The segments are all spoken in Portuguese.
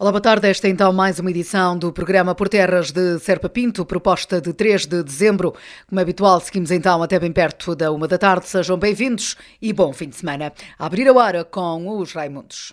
Olá, boa tarde. Esta é então mais uma edição do programa Por Terras de Serpa Pinto, proposta de 3 de dezembro. Como é habitual, seguimos então até bem perto da uma da tarde. Sejam bem-vindos e bom fim de semana. A abrir a hora com os Raimundos.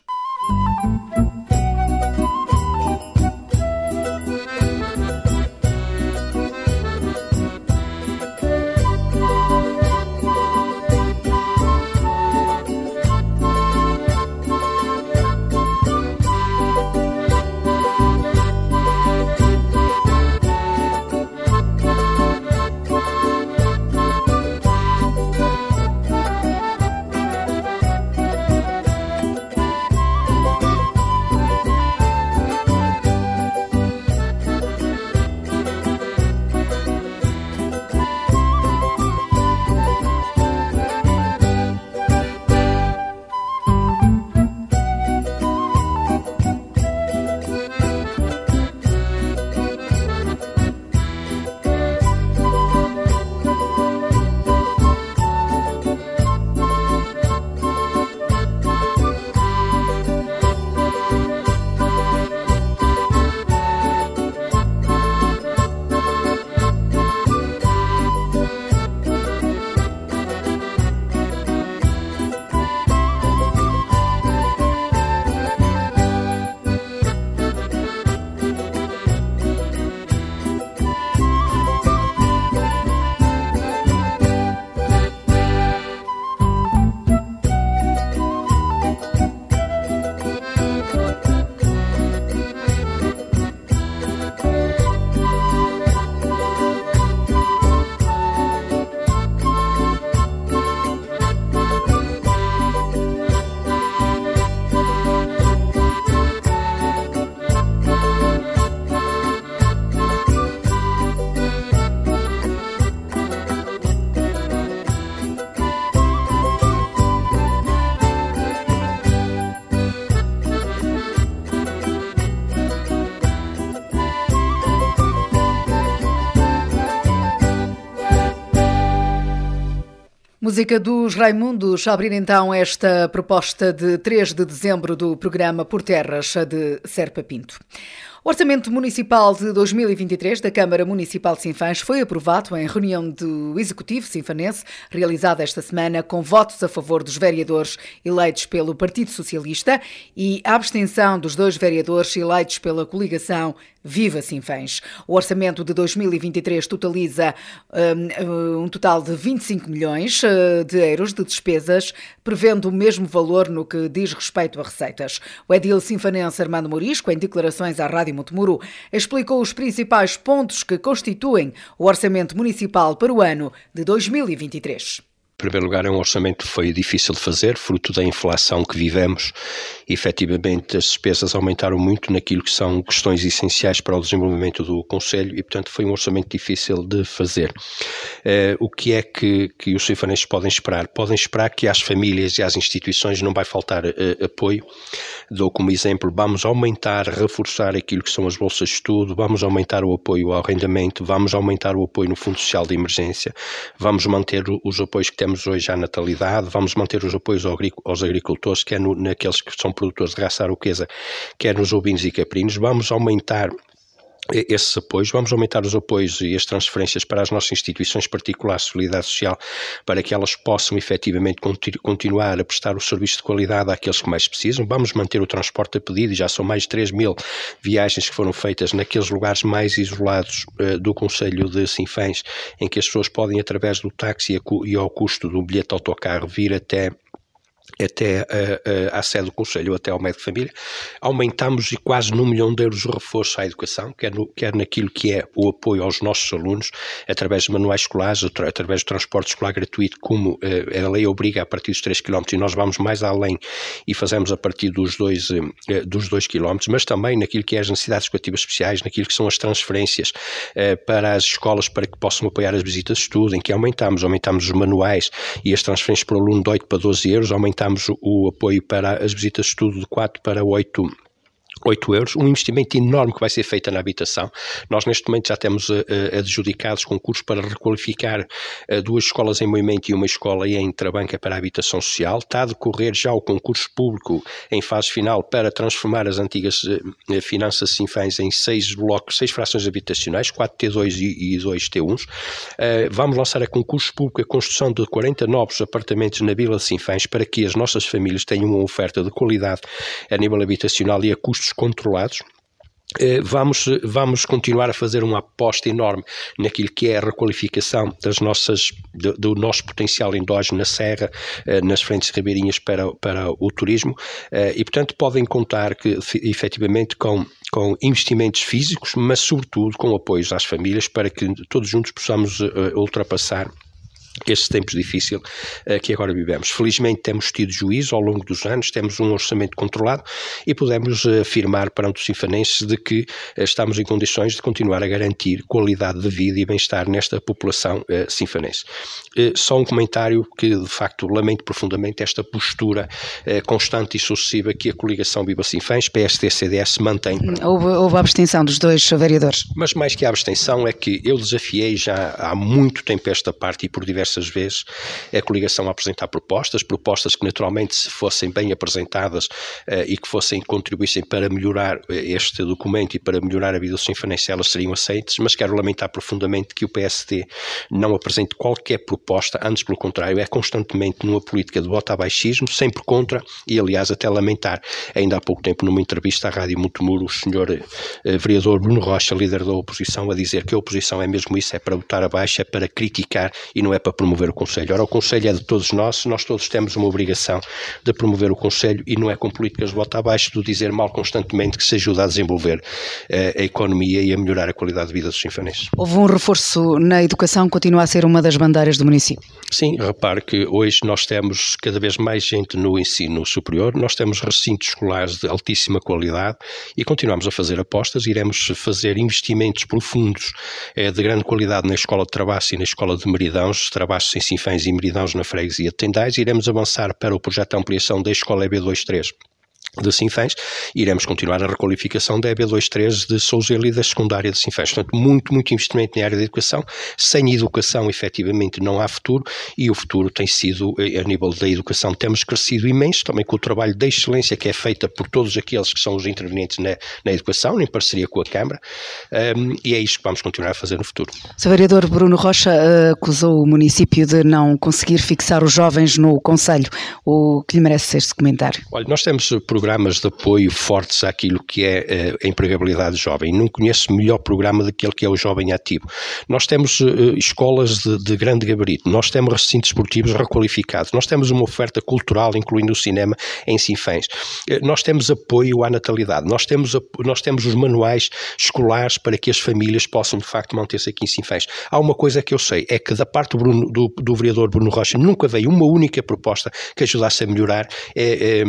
Música dos Raimundos a abrir então esta proposta de 3 de dezembro do programa Por Terras de Serpa Pinto. O Orçamento Municipal de 2023 da Câmara Municipal de Sinfãs foi aprovado em reunião do Executivo Sinfanense, realizada esta semana com votos a favor dos vereadores eleitos pelo Partido Socialista e a abstenção dos dois vereadores eleitos pela coligação Viva Sinfãs. O orçamento de 2023 totaliza um, um total de 25 milhões uh, de euros de despesas, prevendo o mesmo valor no que diz respeito a receitas. O edil sinfanense Armando Morisco, em declarações à Rádio Montemuro, explicou os principais pontos que constituem o orçamento municipal para o ano de 2023. Em primeiro lugar, é um orçamento que foi difícil de fazer, fruto da inflação que vivemos. E, efetivamente, as despesas aumentaram muito naquilo que são questões essenciais para o desenvolvimento do Conselho e, portanto, foi um orçamento difícil de fazer. Uh, o que é que, que os cifanenses podem esperar? Podem esperar que às famílias e às instituições não vai faltar uh, apoio. Dou como exemplo, vamos aumentar, reforçar aquilo que são as bolsas de estudo, vamos aumentar o apoio ao arrendamento, vamos aumentar o apoio no Fundo Social de Emergência, vamos manter os apoios que temos hoje à natalidade, vamos manter os apoios aos agricultores, quer no, naqueles que são produtores de raça aroquesa, quer nos ovinos e caprinos, vamos aumentar esses apoios, vamos aumentar os apoios e as transferências para as nossas instituições particulares de solidariedade social para que elas possam efetivamente continuar a prestar o serviço de qualidade àqueles que mais precisam. Vamos manter o transporte a pedido e já são mais de 3 mil viagens que foram feitas naqueles lugares mais isolados uh, do Conselho de Sinfãs, em que as pessoas podem, através do táxi e ao custo do bilhete de autocarro, vir até até uh, uh, à sede do Conselho, até ao médico de família, aumentamos e quase num milhão de euros o reforço à educação, quer, no, quer naquilo que é o apoio aos nossos alunos, através de manuais escolares, através do transporte escolar gratuito, como uh, a lei obriga a partir dos 3 km, e nós vamos mais além e fazemos a partir dos 2, dos 2 km, mas também naquilo que é as necessidades educativas especiais, naquilo que são as transferências para as escolas para que possam apoiar as visitas de estudo, em que aumentamos, aumentamos os manuais e as transferências para o aluno de 8 para 12 euros, aumentamos aumentámos o apoio para as visitas de estudo de 4 para 8 8 euros, um investimento enorme que vai ser feito na habitação. Nós, neste momento, já temos uh, adjudicados concursos para requalificar uh, duas escolas em movimento e uma escola em Trabanca para a habitação social. Está a decorrer já o concurso público em fase final para transformar as antigas uh, finanças sinfãs em seis blocos, seis frações habitacionais, 4T2 e, e 2T1s. vamos lançar a concurso público a construção de 40 novos apartamentos na Vila Sinfãs para que as nossas famílias tenham uma oferta de qualidade a nível habitacional e a custos controlados. Eh, vamos, vamos continuar a fazer uma aposta enorme naquilo que é a requalificação das nossas, do, do nosso potencial endógeno na serra, eh, nas frentes ribeirinhas para, para o turismo eh, e, portanto, podem contar que, efetivamente com, com investimentos físicos, mas, sobretudo, com apoios às famílias para que todos juntos possamos ultrapassar estes tempos difíceis uh, que agora vivemos. Felizmente temos tido juízo ao longo dos anos, temos um orçamento controlado e podemos uh, afirmar perante os sinfanenses de que uh, estamos em condições de continuar a garantir qualidade de vida e bem-estar nesta população uh, sinfanense. só um comentário que, de facto, lamento profundamente esta postura constante e sucessiva que a coligação Viva Sinfãs, PST-CDS, mantém. Houve, houve abstenção dos dois vereadores. Mas mais que a abstenção é que eu desafiei já há muito tempo esta parte e por diversos diversas vezes a coligação a apresentar propostas, propostas que naturalmente se fossem bem apresentadas uh, e que fossem contribuíssem para melhorar eh, este documento e para melhorar a vida dos sinfonenses, elas seriam aceitas, mas quero lamentar profundamente que o PSD não apresente qualquer proposta, antes pelo contrário, é constantemente numa política de voto a baixismo, sempre contra, e aliás até lamentar, ainda há pouco tempo numa entrevista à Rádio Montemuro, o senhor uh, vereador Bruno Rocha, líder da oposição, a dizer que a oposição é mesmo isso, é para votar abaixo, é para criticar e não é para promover o Conselho. Ora, o Conselho é de todos nós, nós todos temos uma obrigação de promover o Conselho e não é com políticas de volta abaixo do dizer mal constantemente que se ajuda a desenvolver uh, a economia e a melhorar a qualidade de vida dos sinfoneses. Houve um reforço na educação, continua a ser uma das bandeiras do município. Sim, repare que hoje nós temos cada vez mais gente no ensino superior, nós temos recintos escolares de altíssima qualidade e continuamos a fazer apostas, iremos fazer investimentos profundos eh, de grande qualidade na Escola de Trabalho e na Escola de Meridãos, Trabalhos em Sinfãs e Meridãos na Freguesia de Tendais, iremos avançar para o projeto de ampliação da Escola EB23 de Sinfãs, iremos continuar a requalificação da EB23 de Souzelo e da secundária de Sinfãs. Portanto, muito, muito investimento na área da educação. Sem educação, efetivamente, não há futuro e o futuro tem sido, eh, a nível da educação, temos crescido imenso, também com o trabalho da excelência que é feita por todos aqueles que são os intervenientes na, na educação, em parceria com a Câmara, um, e é isto que vamos continuar a fazer no futuro. O vereador Bruno Rocha uh, acusou o município de não conseguir fixar os jovens no Conselho. O que lhe merece este comentário? Olha, nós temos programas de apoio fortes àquilo que é uh, a empregabilidade jovem. Não conheço melhor programa daquele que é o jovem ativo. Nós temos uh, escolas de, de, grande gabarito, nós temos recintos esportivos requalificados, nós temos uma oferta cultural, incluindo o cinema, em Sinfãs. Uh, nós temos apoio à natalidade, nós temos, nós temos os manuais escolares para que as famílias possam, de facto, manter-se aqui em Sinfãs. Há uma coisa que eu sei, é que da parte do, Bruno, do, do vereador Bruno Rocha nunca veio uma única proposta que ajudasse a melhorar é, é,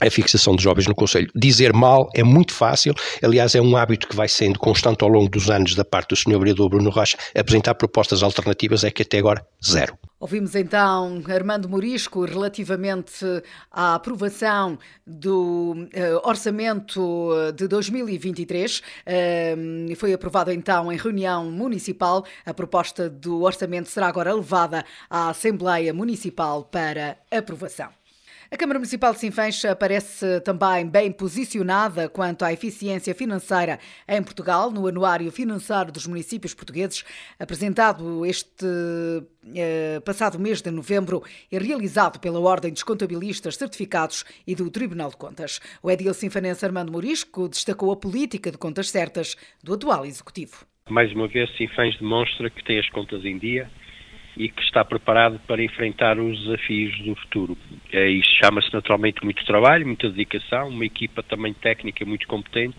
a fixação de jovens no Conselho. Dizer mal é muito fácil, aliás, é um hábito que vai sendo constante ao longo dos anos da parte do Sr. Vereador Bruno Rocha. Apresentar propostas alternativas é que até agora, zero. Ouvimos então Armando Morisco relativamente à aprovação do uh, orçamento de 2023. Uh, foi aprovado então em reunião municipal. A proposta do orçamento será agora levada à Assembleia Municipal para aprovação. A Câmara Municipal de Sinfãs parece também bem posicionada quanto à eficiência financeira em Portugal, no Anuário Financeiro dos Municípios Portugueses, apresentado este eh, passado mês de novembro e realizado pela Ordem dos Contabilistas Certificados e do Tribunal de Contas. O edil sinfanense Armando Morisco destacou a política de contas certas do atual Executivo. Mais uma vez, Sinfãs demonstra que tem as contas em dia e que está preparado para enfrentar os desafios do futuro. É, isto chama-se naturalmente muito trabalho, muita dedicação, uma equipa também técnica muito competente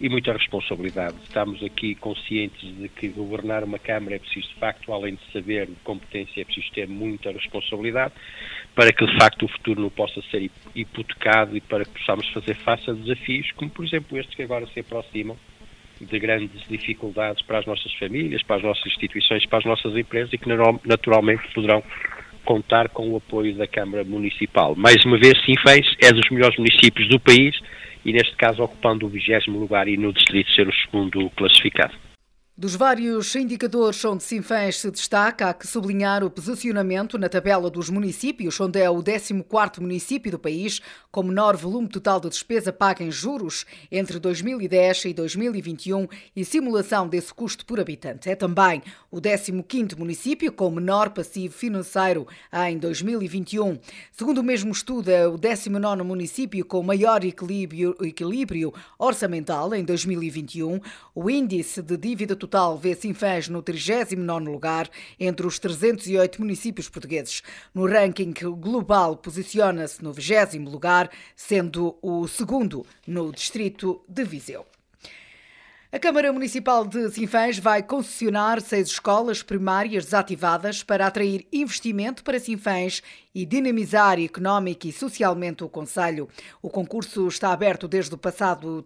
e muita responsabilidade. Estamos aqui conscientes de que governar uma Câmara é preciso, de facto, além de saber, de competência, é preciso ter muita responsabilidade para que, de facto, o futuro não possa ser hipotecado e para que possamos fazer face a desafios como, por exemplo, estes que agora se aproximam de grandes dificuldades para as nossas famílias, para as nossas instituições, para as nossas empresas e que naturalmente poderão contar com o apoio da Câmara Municipal. Mais uma vez, Sinfãs é dos melhores municípios do país e neste caso ocupando o vigésimo lugar e no distrito ser o segundo classificado. Dos vários indicadores onde Sinfãs se destaca, há que sublinhar o posicionamento na tabela dos municípios, onde é o 14º município do país com menor volume total de despesa paga em juros entre 2010 e 2021 e simulação desse custo por habitante. É também o 15º município com menor passivo financeiro em 2021. Segundo o mesmo estudo, é o 19º município com maior equilíbrio, equilíbrio orçamental em 2021. O índice de dívida total total vê Sinfãs no 39 lugar entre os 308 municípios portugueses. No ranking global posiciona-se no 20 lugar, sendo o segundo no distrito de Viseu. A Câmara Municipal de Sinfãs vai concessionar seis escolas primárias desativadas para atrair investimento para Sinfãs e dinamizar económica e socialmente o Conselho. O concurso está aberto desde o passado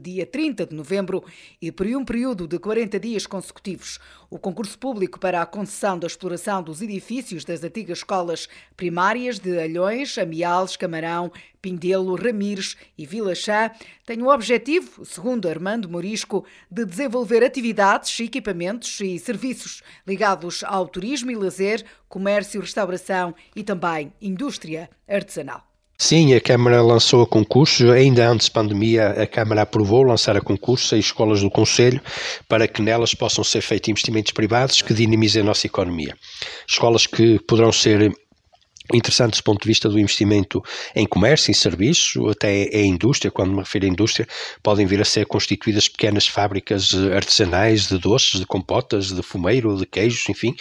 dia 30 de novembro e por um período de 40 dias consecutivos. O concurso público para a concessão da exploração dos edifícios das antigas escolas primárias de Alhões, Amiales, Camarão, Pindelo, Ramires e Vila Chá tem o objetivo, segundo Armando Morisco, de desenvolver atividades, equipamentos e serviços ligados ao turismo e lazer, comércio, restauração e também indústria artesanal. Sim, a Câmara lançou a concurso, ainda antes da pandemia, a Câmara aprovou lançar a concurso as escolas do Conselho para que nelas possam ser feitos investimentos privados que dinamizem a nossa economia. Escolas que poderão ser interessantes do ponto de vista do investimento em comércio, em serviço, até em indústria, quando me refiro à indústria, podem vir a ser constituídas pequenas fábricas artesanais de doces, de compotas, de fumeiro, de queijos, enfim,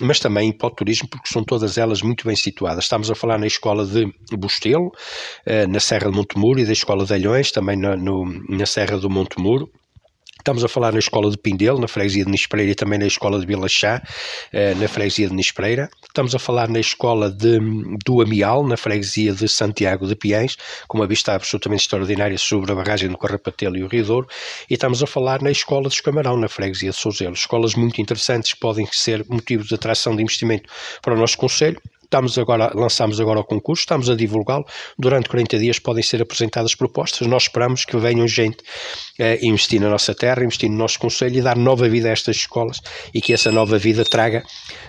mas também para o turismo, porque são todas elas muito bem situadas. Estamos a falar na escola de Bostelo, eh, na Serra de Montemuro, e da escola de Alhões, também na, no, na Serra do Montemuro, Estamos a falar na escola de Pindelo, na freguesia de Nispreira e também na escola de Vila Chá, eh, na freguesia de Nispreira. Estamos a falar na escola de, do Amial, na freguesia de Santiago de Piães, com uma vista absolutamente extraordinária sobre a barragem do Carrapatelo e o Rio Douro. E estamos a falar na escola de Camarão, na freguesia de Souzelo. Escolas muito interessantes que podem ser motivo de atração de investimento para o nosso Conselho Estamos agora, lançamos agora o concurso, estamos a divulgá-lo. Durante 40 dias podem ser apresentadas propostas. Nós esperamos que venham gente eh, investir na nossa terra, investir no nosso conselho e dar nova vida a estas escolas e que essa nova vida traga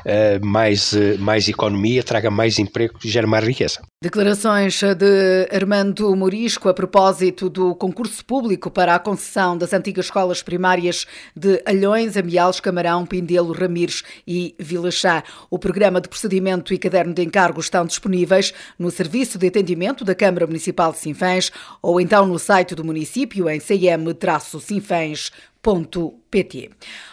eh, mais, eh, mais economia, traga mais emprego e gere mais riqueza. Declarações de Armando Morisco a propósito do concurso público para a concessão das antigas escolas primárias de Alhões, Amiales, Camarão, Pindelo, Ramires e Vila Chá. O programa de procedimento e caderno de encargos estão disponíveis no Serviço de Atendimento da Câmara Municipal de Sinfãs ou então no site do município em cm-sinfãs.pt.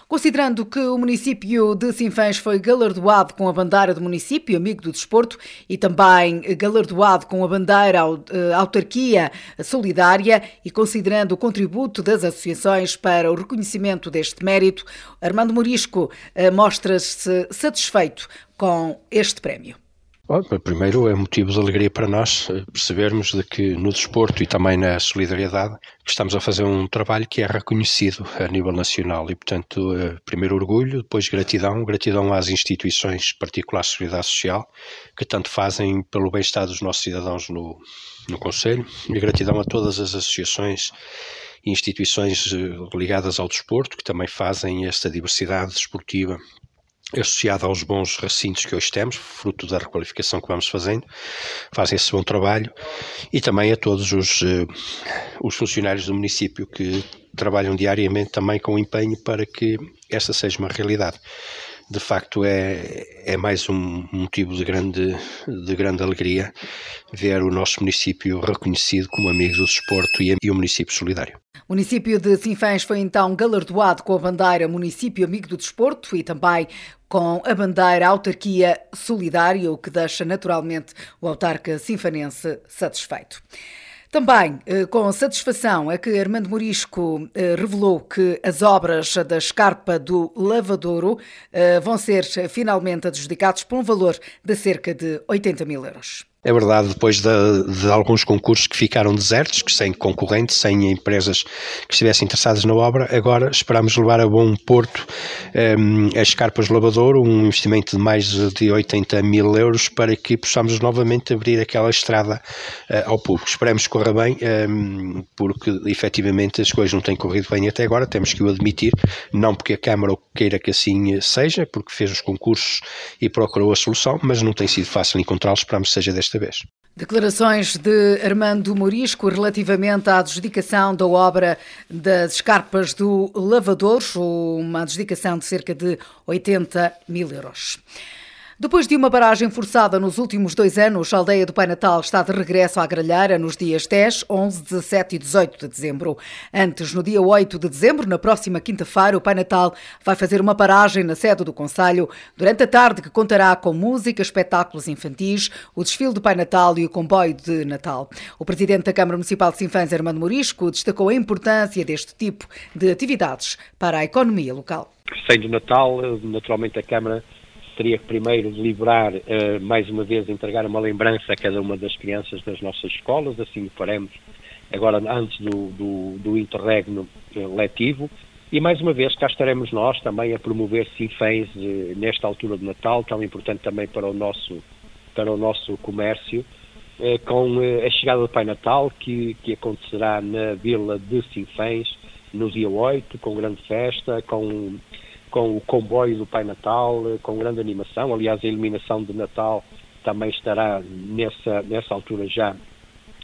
Considerando que o município de Sinfãs foi galardoado com a bandeira do município, amigo do desporto, e também galardoado com a bandeira eh, autarquia solidária, e considerando o contributo das associações para o reconhecimento deste mérito, Armando Morisco eh, mostra-se satisfeito com este prémio. Bom, primeiro é motivo de alegria para nós eh, percebermos de que no desporto e também na solidariedade estamos a fazer um trabalho que é reconhecido a nível nacional. E, portanto, eh, primeiro orgulho, depois gratidão, gratidão às instituições particulares de seguridade social que tanto fazem pelo bem-estar dos nossos cidadãos no, no Conselho e gratidão a todas as associações e instituições eh, ligadas ao desporto que também fazem esta diversidade desportiva associado aos bons recintos que hoje temos, fruto da requalificação que vamos fazendo, fazem esse bom trabalho e também a todos os, uh, os funcionários do município que trabalham diariamente também com empenho para que esta seja uma realidade. De facto, é, é mais um motivo de grande, de grande alegria ver o nosso município reconhecido como amigo do desporto e, e um município solidário. O município de Sinfãs foi então galardoado com a bandeira Município Amigo do Desporto e também com a bandeira Autarquia Solidária, o que deixa naturalmente o autarca sinfanense satisfeito. Também eh, com satisfação é que Armando Morisco eh, revelou que as obras da escarpa do Lavadouro eh, vão ser finalmente adjudicados por um valor de cerca de 80 mil euros. É verdade, depois de, de, alguns concursos que ficaram desertos, que sem concorrentes, sem empresas que estivessem interessadas na obra, agora esperamos levar a bom porto um, as carpas de lavador, um investimento de mais de 80 mil euros para que possamos novamente abrir aquela estrada uh, ao público. Esperamos que corra bem, um, porque efetivamente as coisas não têm corrido bem até agora, temos que o admitir, não porque a Câmara queira que assim seja, porque fez os concursos e procurou a solução, mas não tem sido fácil encontrá-los, esperamos que seja desta Declarações de Armando Morisco relativamente à adjudicação da obra das escarpas do Lavador, uma adjudicação de cerca de 80 mil euros. Depois de uma paragem forçada nos últimos dois anos, a aldeia do Pai Natal está de regresso à Gralheira nos dias 10, 11, 17 e 18 de dezembro. Antes, no dia 8 de dezembro, na próxima quinta-feira, o Pai Natal vai fazer uma paragem na sede do Conselho durante a tarde que contará com música, espetáculos infantis, o desfile do Pai Natal e o comboio de Natal. O presidente da Câmara Municipal de Sinfãs, Armando Morisco, destacou a importância deste tipo de atividades para a economia local. Sendo Natal, naturalmente a Câmara teria que primeiro deliberar, uh, mais uma vez, entregar uma lembrança a cada uma das crianças das nossas escolas, assim o faremos agora antes do, do, do interregno uh, letivo. E mais uma vez cá estaremos nós também a promover Sinfãs uh, nesta altura de Natal, tão importante também para o nosso, para o nosso comércio, com a chegada do Pai Natal, que, que acontecerá na Vila de Sinfãs no dia 8, com grande festa, com com o comboio do Pai Natal, eh, com grande animação. Aliás, a iluminação de Natal também estará nessa, nessa altura já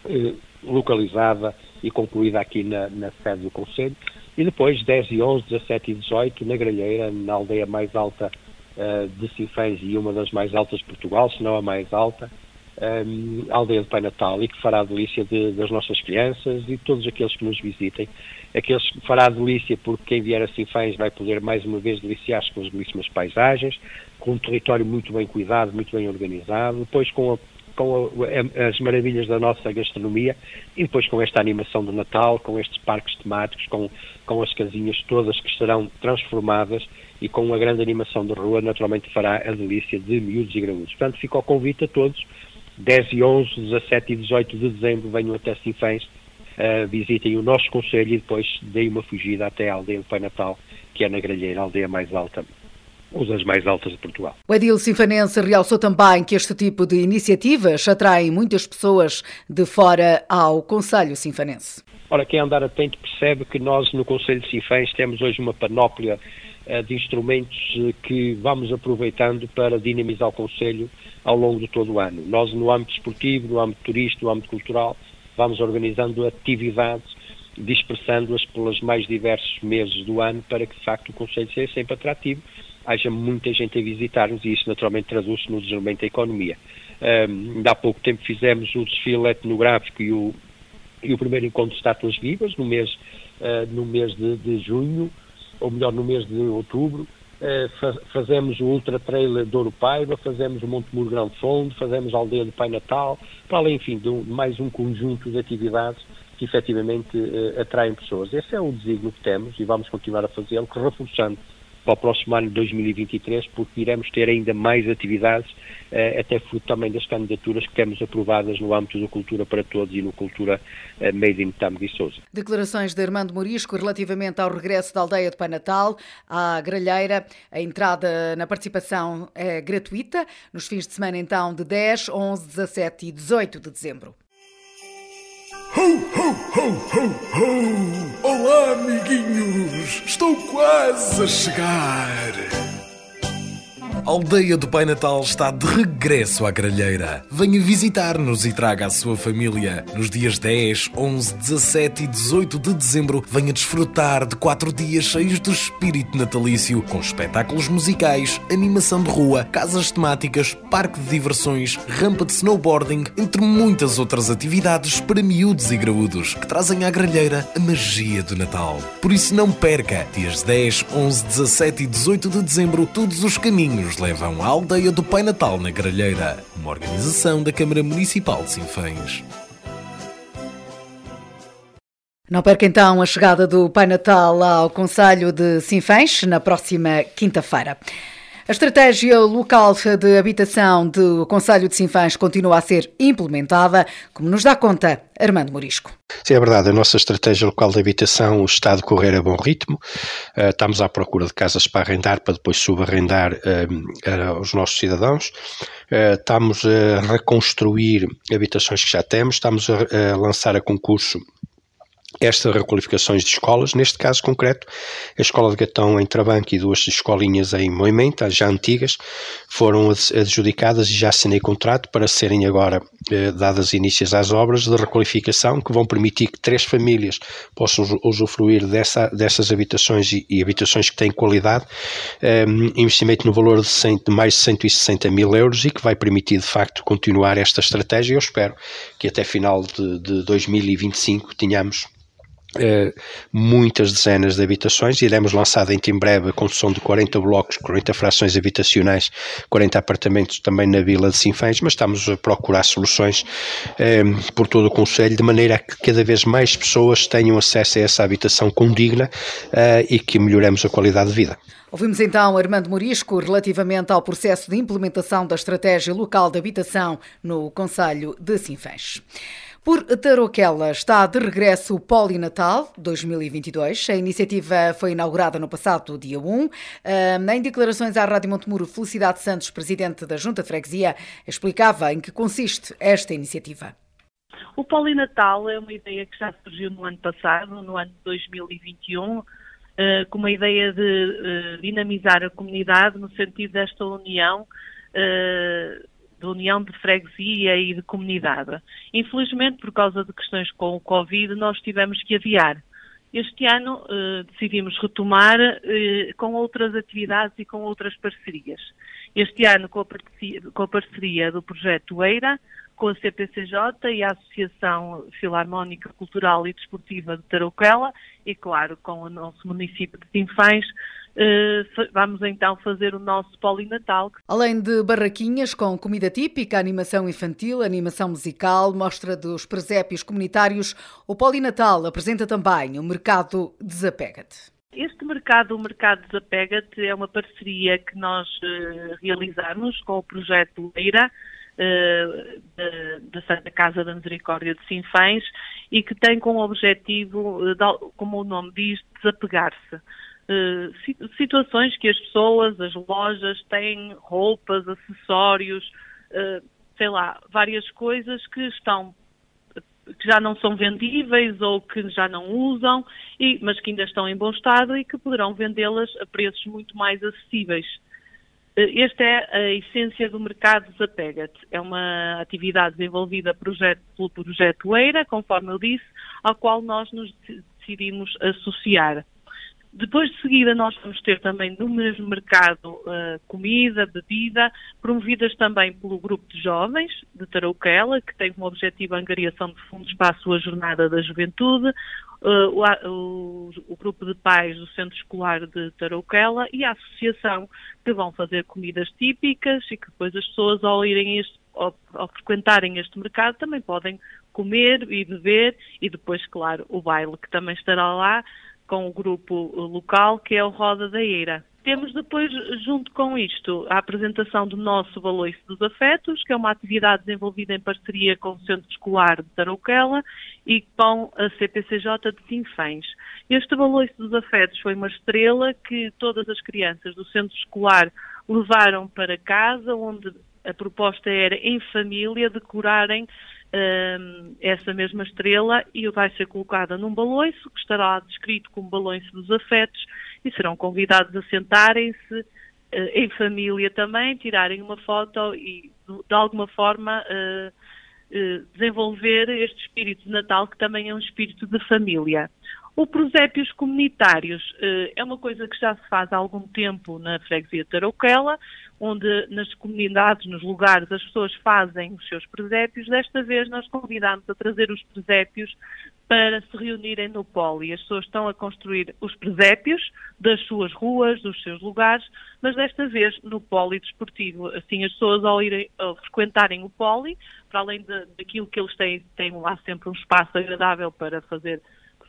eh, localizada e concluída aqui na, na sede do Conselho. E depois, 10 e 11, 17 e 18, na Gralheira, na aldeia mais alta uh, de Sinfãs e uma das mais altas de Portugal, se não a mais alta, a aldeia do Pai Natal e que fará a delícia de, das nossas crianças e de todos aqueles que nos visitem. Aqueles que fará a delícia porque quem vier a Sinfãs vai poder mais uma vez deliciar-se com as belíssimas paisagens, com um território muito bem cuidado, muito bem organizado, depois com, a, com a, as maravilhas da nossa gastronomia e depois com esta animação do Natal, com estes parques temáticos, com, com as casinhas todas que serão transformadas e com uma grande animação de rua, naturalmente fará a delícia de miúdos e graúdos. Portanto, fica o convite a todos 10 e 11, 17 e 18 de dezembro venham até Sinfãs, uh, visitem o nosso conselho e depois deem uma fugida até a aldeia do Pai Natal, que é na Gralheira, a aldeia mais alta ou das mais altas de Portugal. O Edil Sinfanense realçou também que este tipo de iniciativas atraem muitas pessoas de fora ao Conselho Sinfanense. Ora, quem andar atento percebe que nós no Conselho de Sinfãs temos hoje uma panóplia uh, de instrumentos uh, que vamos aproveitando para dinamizar o Conselho ao longo de todo o ano. Nós, no âmbito esportivo, no âmbito turístico, no âmbito cultural, vamos organizando atividades, dispersando-as pelos mais diversos meses do ano para que, de facto, o Conselho seja sempre atrativo, haja muita gente a visitar-nos e isso, naturalmente, traduz-se no desenvolvimento da economia. Um, há pouco tempo fizemos o desfile etnográfico e o, e o primeiro encontro de estátuas vivas, no mês, uh, no mês de, de junho, ou melhor, no mês de outubro, fazemos o Ultra Trail de Ouro Paiva, fazemos o Monte Muro Grande Fundo, fazemos a Aldeia do Pai Natal, para além, enfim, de um, mais um conjunto de atividades que efetivamente uh, atraem pessoas. Esse é o desígnio que temos e vamos continuar a fazê-lo, reforçando para o próximo ano de 2023, porque iremos ter ainda mais atividades, eh, até fruto também das candidaturas que temos aprovadas no âmbito do Cultura para Todos e no Cultura eh, Made in e Souza. Declarações de Armando Morisco relativamente ao regresso da aldeia de Pai Natal à Gralheira. A entrada na participação é gratuita, nos fins de semana então de 10, 11, 17 e 18 de dezembro. Ho, ho, ho, ho, ho! Olá, amiguinhos! Estou quase a chegar! A aldeia do Pai Natal está de regresso à gralheira. Venha visitar-nos e traga a sua família. Nos dias 10, 11, 17 e 18 de dezembro, venha desfrutar de quatro dias cheios de espírito natalício, com espetáculos musicais, animação de rua, casas temáticas, parque de diversões, rampa de snowboarding, entre muitas outras atividades para miúdos e graúdos que trazem à gralheira a magia do Natal. Por isso não perca, dias 10, 11, 17 e 18 de dezembro, todos os caminhos nos levam à aldeia do Pai Natal na Gralheira, uma organização da Câmara Municipal de Sinfãs. Não perca então a chegada do Pai Natal ao Conselho de Sinfãs na próxima quinta-feira. A estratégia local de habitação do Conselho de Sinfãs continua a ser implementada, como nos dá conta Armando Morisco. Sim, é verdade. A nossa estratégia local de habitação está a decorrer a bom ritmo. Uh, estamos à procura de casas para arrendar, para depois subarrendar uh, aos nossos cidadãos. Uh, estamos a reconstruir habitações que já temos. Estamos a lançar a concurso estas requalificações de escolas, neste caso concreto, a Escola de Gatão em Trabanco e duas escolinhas em Moimenta, já antigas, foram adjudicadas e já assinei contrato para serem agora eh, dadas inícios às obras de requalificação que vão permitir que três famílias possam usufruir dessa, dessas habitações e, e habitações que têm qualidade, eh, investimento no valor de, 100, de mais de 160 mil euros e que vai permitir de facto continuar esta estratégia. Eu espero que até final de, de 2025 tenhamos Uh, muitas dezenas de habitações. Iremos lançar dentro em breve a construção de 40 blocos, 40 frações habitacionais, 40 apartamentos também na Vila de Sinfãs, mas estamos a procurar soluções uh, por todo o Conselho, de maneira a que cada vez mais pessoas tenham acesso a essa habitação condigna uh, e que melhoremos a qualidade de vida. Ouvimos então Armando Morisco relativamente ao processo de implementação da estratégia local de habitação no Conselho de Sinfãs. Por Tarouquela está de regresso o Polinatal 2022. A iniciativa foi inaugurada no passado dia 1. Em declarações à Rádio Montemuro, Felicidade Santos, presidente da Junta de Freguesia, explicava em que consiste esta iniciativa. O Polinatal é uma ideia que já surgiu no ano passado, no ano de 2021, eh, com uma ideia de eh, dinamizar a comunidade no sentido desta união eh, de união de freguesia e de comunidade. Infelizmente, por causa de questões com o Covid, nós tivemos que adiar. Este ano eh, decidimos retomar eh, com outras atividades e com outras parcerias. Este ano com a, com a parceria do projeto EIRA, com a CPCJ e a Associação Filarmónica Cultural e Desportiva de Tarouquela e, claro, com o nosso município de Sinfãs, vamos então fazer o nosso polinatal. Além de barraquinhas com comida típica, animação infantil, animação musical, mostra dos presépios comunitários, o polinatal apresenta também o mercado Desapega-te. Este mercado, o Mercado Desapega-te, é uma parceria que nós uh, realizamos com o projeto Leira, uh, da Santa Casa da Misericórdia de Sinfãs, e que tem como objetivo, como o nome diz, desapegar-se. Eh, situações que as pessoas, as lojas têm roupas, acessórios, uh, sei lá, várias coisas que estão que já não são vendíveis ou que já não usam, e, mas que ainda estão em bom estado e que poderão vendê-las a preços muito mais acessíveis. Eh, esta é a essência do mercado Desapega-te. É uma atividade desenvolvida projeto, pelo projeto EIRA, conforme eu disse, ao qual nós nos decidimos associar. Depois de seguida, nós vamos ter também no mesmo mercado uh, comida, bebida, promovidas também pelo grupo de jovens de Tarouquela, que tem como objetivo a angariação de fundos para a sua jornada da juventude, uh, o, o, grupo de pais do Centro Escolar de Tarouquela e a associação, que vão fazer comidas típicas e que depois as pessoas, ao irem este, ao, ao frequentarem este mercado, também podem comer e beber e depois, claro, o baile que também estará lá com o grupo local, que é o Roda da Eira. Temos depois, junto com isto, a apresentação do nosso Baloiço dos Afetos, que é uma atividade desenvolvida em parceria com o Centro Escolar de Tarouquela e com a CPCJ de Sinfãs. Este Baloiço dos Afetos foi uma estrela que todas as crianças do Centro Escolar levaram para casa, onde a proposta era, em família, decorarem uh, essa mesma estrela e vai ser colocada num baloiço, que estará descrito como baloiço dos afetos, e serão convidados a sentarem-se uh, em família também, tirarem uma foto e, de alguma forma, uh, desenvolver este espírito de Natal, que também é um espírito de família. O prosépios comunitários uh, é uma coisa que já se faz há algum tempo na freguesia de Tarouquela, onde nas comunidades, nos lugares, as pessoas fazem os seus presépios. Desta vez nós convidamos a trazer os presépios para se reunirem no poli. As pessoas estão a construir os presépios das suas ruas, dos seus lugares, mas desta vez no poli desportivo. Assim, as pessoas ao irem ao frequentarem o poli, para além de, daquilo que eles têm, têm lá sempre um espaço agradável para fazer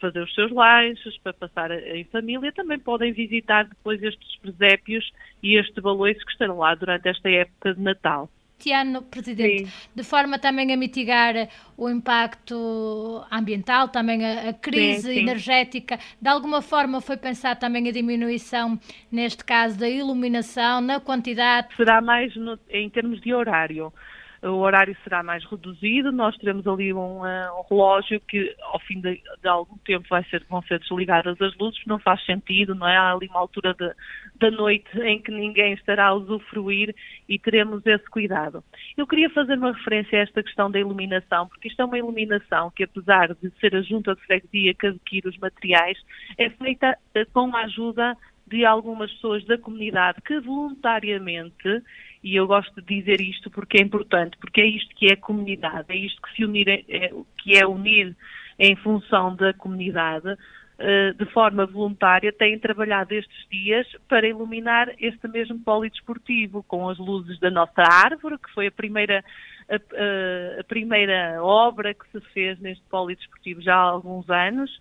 fazer os seus lanches, para passar em família, também podem visitar depois estes presépios e este baloiço que estarão lá durante esta época de Natal este ano, Presidente, Sim. de forma também a mitigar o impacto ambiental, também a, a crise sim, sim. energética, de alguma forma foi pensar também a diminuição, neste caso, da iluminação, na quantidade? Será mais no, em termos de horário o horário será mais reduzido, nós teremos ali um, uh, um relógio que ao fim de, de, algum tempo vai ser, vão ser desligadas as luzes, não faz sentido, não é? Há ali uma altura de, da noite em que ninguém estará a usufruir e teremos esse cuidado. Eu queria fazer uma referência a esta questão da iluminação, porque isto é uma iluminação que apesar de ser a junta de freguesia que adquire os materiais, é feita uh, com a ajuda de algumas pessoas da comunidade que voluntariamente e eu gosto de dizer isto porque é importante, porque é isto que é comunidade, é isto que se unir, é, que é unir em função da comunidade, eh, de forma voluntária, têm trabalhado estes dias para iluminar este mesmo polidesportivo, com as luzes da nossa árvore, que foi a primeira, a, a primeira obra que se fez neste polidesportivo já há alguns anos,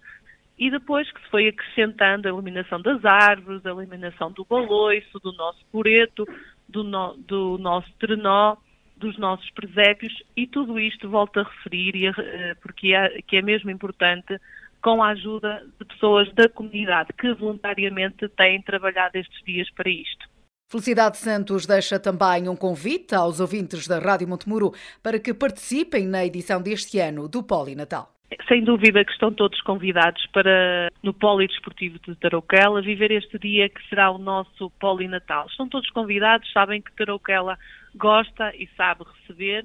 e depois que se foi acrescentando a iluminação das árvores, a iluminação do baloiço, do nosso pureto, do, no, do nosso trenó, dos nossos presépios e tudo isto volto a referir a, eh, porque é, que é mesmo importante com a ajuda de pessoas da comunidade que voluntariamente têm trabalhado estes dias para isto. Felicidade Santos deixa também um convite aos ouvintes da Rádio Montemuro para que participem na edição deste ano do Natal. Sem dúvida que estão todos convidados para, no Polidesportivo de Tarouquela, viver este dia que será o nosso Polinatal. Estão todos convidados, sabem que Tarouquela gosta e sabe receber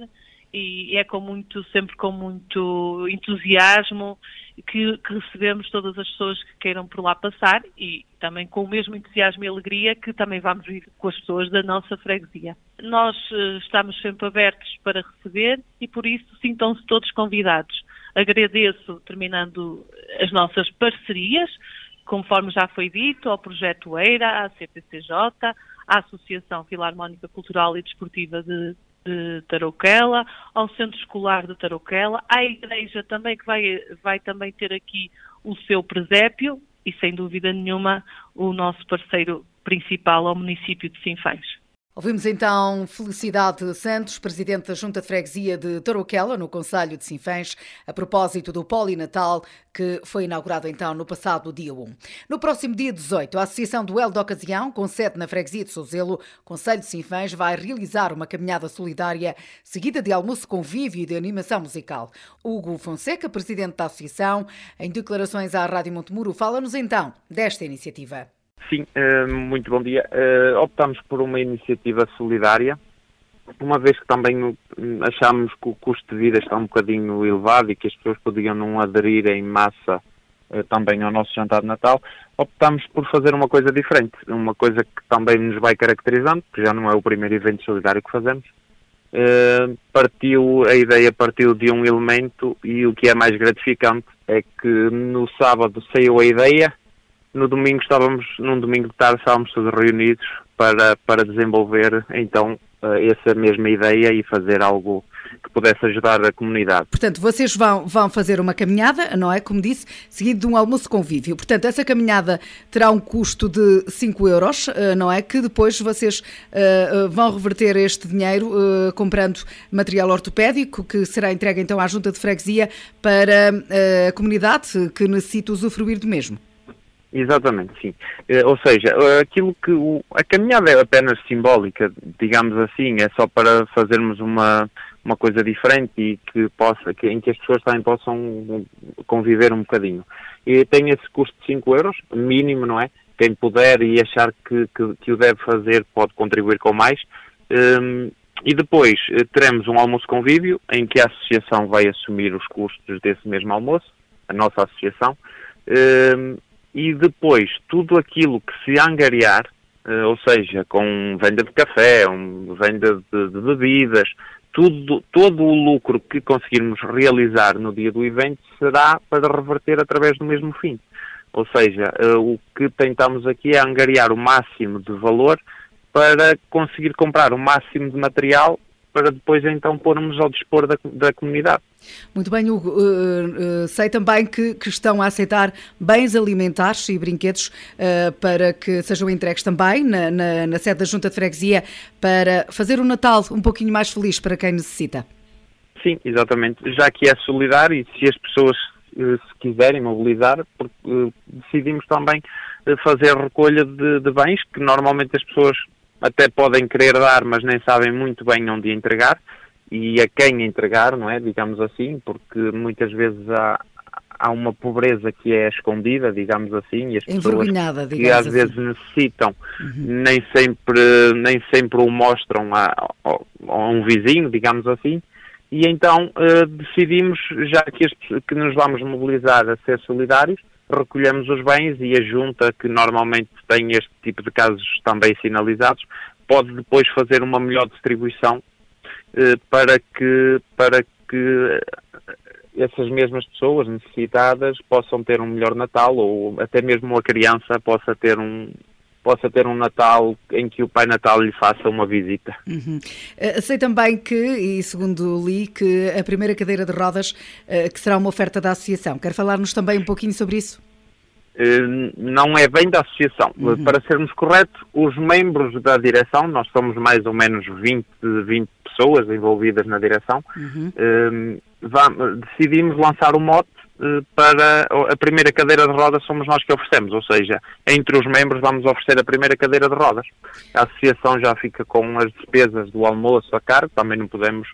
e é com muito, sempre com muito entusiasmo que, que, recebemos todas as pessoas que queiram por lá passar e também com o mesmo entusiasmo e alegria que também vamos vir com as pessoas da nossa freguesia. Nós uh, estamos sempre abertos para receber e por isso sintam-se todos convidados. Agradeço, terminando, as nossas parcerias, conforme já foi dito, ao Projeto EIRA, à CPCJ, à Associação Filarmónica Cultural e Desportiva de, de Tarouquela, ao Centro Escolar de Tarouquela, à Igreja também, que vai, vai também ter aqui o seu presépio e, sem dúvida nenhuma, o nosso parceiro principal ao município de Sinfãs. Ouvimos então Felicidade Santos, Presidente da Junta de Freguesia de Tarouquela, no Conselho de Sinfãs, a propósito do Polinatal, que foi inaugurado então no passado dia 1. No próximo dia 18, a Associação Duelo de Ocasião, com sede na Freguesia de Souzelo, Conselho de Sinfãs, vai realizar uma caminhada solidária, seguida de almoço convívio e de animação musical. Hugo Fonseca, Presidente da Associação, em declarações à Rádio Montemuro, fala-nos então desta iniciativa. Sim, eh, muito bom dia. Eh, optamos por uma iniciativa solidária, uma vez que também achamos que o custo de vida está um bocadinho elevado e que as pessoas podiam não aderir em massa eh, também ao nosso jantar de Natal, optamos por fazer uma coisa diferente, uma coisa que também nos vai caracterizando, que já não é o primeiro evento solidário que fazemos. partiu, a ideia partiu de um elemento e o que é mais gratificante é que no sábado saiu a ideia no domingo estávamos, num domingo de tarde, estávamos todos reunidos para, para desenvolver então eh, essa mesma ideia e fazer algo que pudesse ajudar a comunidade. Portanto, vocês vão, vão fazer uma caminhada, não é? Como disse, seguido de um almoço convívio. Portanto, essa caminhada terá um custo de 5 euros, eh, não é? Que depois vocês uh, vão reverter este dinheiro uh, comprando material ortopédico que será entregue então à Junta de Freguesia para uh, a comunidade que necessita usufruir do mesmo. Exatamente, sim. Uh, ou seja, uh, aquilo que o, a caminhada é apenas simbólica, digamos assim, é só para fazermos uma, uma coisa diferente e que possa, que, em que as pessoas também possam conviver um bocadinho. E tem esse custo de 5 euros, mínimo, não é? Quem puder e achar que, que, que o deve fazer pode contribuir com mais. Um, e depois uh, teremos um almoço convívio em que a associação vai assumir os custos desse mesmo almoço, a nossa associação. Um, e depois tudo aquilo que se angariar, uh, ou seja, com venda de café, venda de, de, bebidas, tudo, todo o lucro que conseguirmos realizar no dia do evento será para reverter através do mesmo fim. Ou seja, uh, o que tentamos aqui é angariar o máximo de valor para conseguir comprar o máximo de material para depois então pormos ao dispor da, da comunidade. Muito bem, Hugo. Uh, uh, sei também que, que, estão a aceitar bens alimentares e brinquedos uh, para que sejam entregues também na, na, na, sede da Junta de Freguesia para fazer o Natal um pouquinho mais feliz para quem necessita. Sim, exatamente. Já que é solidário e se as pessoas se quiserem mobilizar, porque, decidimos também fazer recolha de, de bens que normalmente as pessoas até podem querer dar, mas nem sabem muito bem onde entregar e a quem entregar, não é? Digamos assim, porque muitas vezes há, há uma pobreza que é escondida, digamos assim, e as pessoas que às assim. vezes necessitam uhum. nem sempre nem sempre o mostram a, a, a, um vizinho, digamos assim, e então uh, decidimos, já que, este, que nos vamos mobilizar a ser solidários, recolhemos os bens e a junta, que normalmente tem este tipo de casos também sinalizados, pode depois fazer uma melhor distribuição eh, para que, para que essas mesmas pessoas necessitadas possam ter um melhor Natal ou até mesmo a criança possa ter um, possa ter um Natal em que o Pai Natal lhe faça uma visita. Uhum. Eh, sei também que, e segundo li, que a primeira cadeira de rodas uh, que será uma oferta da associação. Quer falar-nos também um pouquinho sobre isso? Uh, não é bem da associação. Uhum. Para sermos corretos, os membros da direção, nós somos mais ou menos 20, 20 pessoas envolvidas na direção, uhum. uh, decidimos lançar o mote eh, para a primeira cadeira de rodas somos nós que oferecemos, ou seja, entre os membros vamos oferecer a primeira cadeira de rodas. A associação já fica com as despesas do almoço a cargo, também não podemos,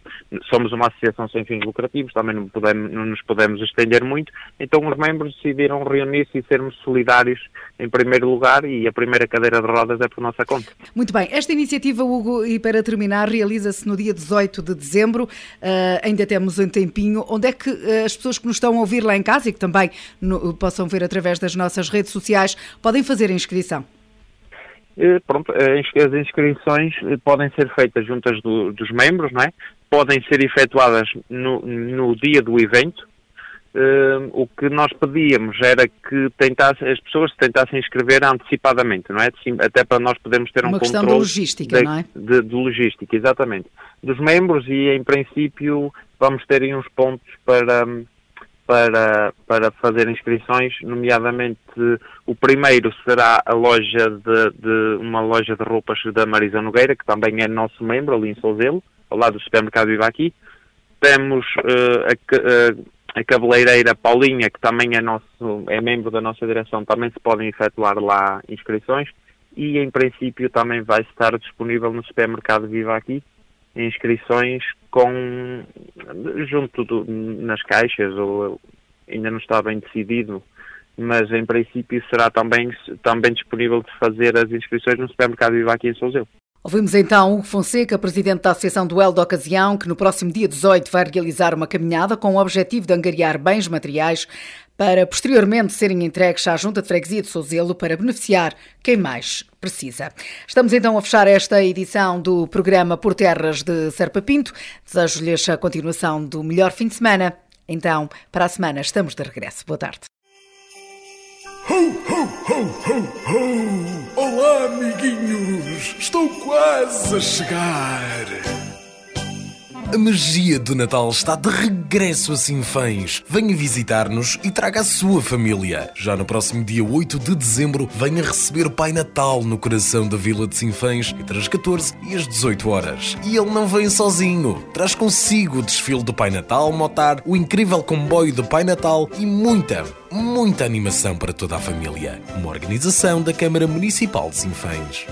somos uma associação sem fins lucrativos, também não, podemos, não nos podemos estender muito, então os membros decidiram reunir-se e sermos solidários em primeiro lugar e a primeira cadeira de rodas é por nossa conta. Muito bem, esta iniciativa, Hugo, e para terminar, realiza-se no dia 18 de dezembro, uh, ainda temos um tempinho, onde é que uh, as pessoas que nos estão a ouvir lá lá em casa e que também no, possam ver através das nossas redes sociais, podem fazer a inscrição? Eh, pronto, as inscrições eh, podem ser feitas juntas do, dos membros, não é? Podem ser efetuadas no, no dia do evento. Uh, o que nós pedíamos era que tentasse, as pessoas se tentassem inscrever antecipadamente, não é? Até para nós podermos ter Uma um controle de logística, de, não é? De, de, logística, exatamente. Dos membros e, em princípio, vamos ter uns pontos para, para, para fazer inscrições, nomeadamente o primeiro será a loja de, de, uma loja de roupas da Marisa Nogueira, que também é nosso membro ali em Souzelo, ao lado do supermercado Viva Aqui. Temos uh, a, a, a cabeleireira Paulinha, que também é, nosso, é membro da nossa direção, também se podem efetuar lá inscrições e em princípio também vai estar disponível no supermercado Viva Aqui inscrições com junto do, nas caixas ou ainda não está bem decidido mas em princípio será também, também disponível de fazer as inscrições no supermercado Viva aqui em Souzeu. Ouvimos então Hugo Fonseca, presidente da Associação Duelo da Ocasião, que no próximo dia 18 vai realizar uma caminhada com o objetivo de angariar bens materiais para posteriormente serem entregues à Junta de Freguesia de Souzelo para beneficiar quem mais precisa. Estamos então a fechar esta edição do programa Por Terras de Serpa Pinto. Desejo-lhes a continuação do melhor fim de semana. Então, para a semana estamos de regresso. Boa tarde. Olá, amiguinhos! Estou quase a chegar! A magia do Natal está de regresso a Sinfãs. Venha visitar-nos e traga a sua família. Já no próximo dia 8 de dezembro, venha receber o Pai Natal no coração da Vila de Sinfãs entre as 14 e as 18 horas. E ele não vem sozinho. Traz consigo o desfile do Pai Natal, motar, o incrível comboio do Pai Natal e muita, muita animação para toda a família. Uma organização da Câmara Municipal de Sinfãs.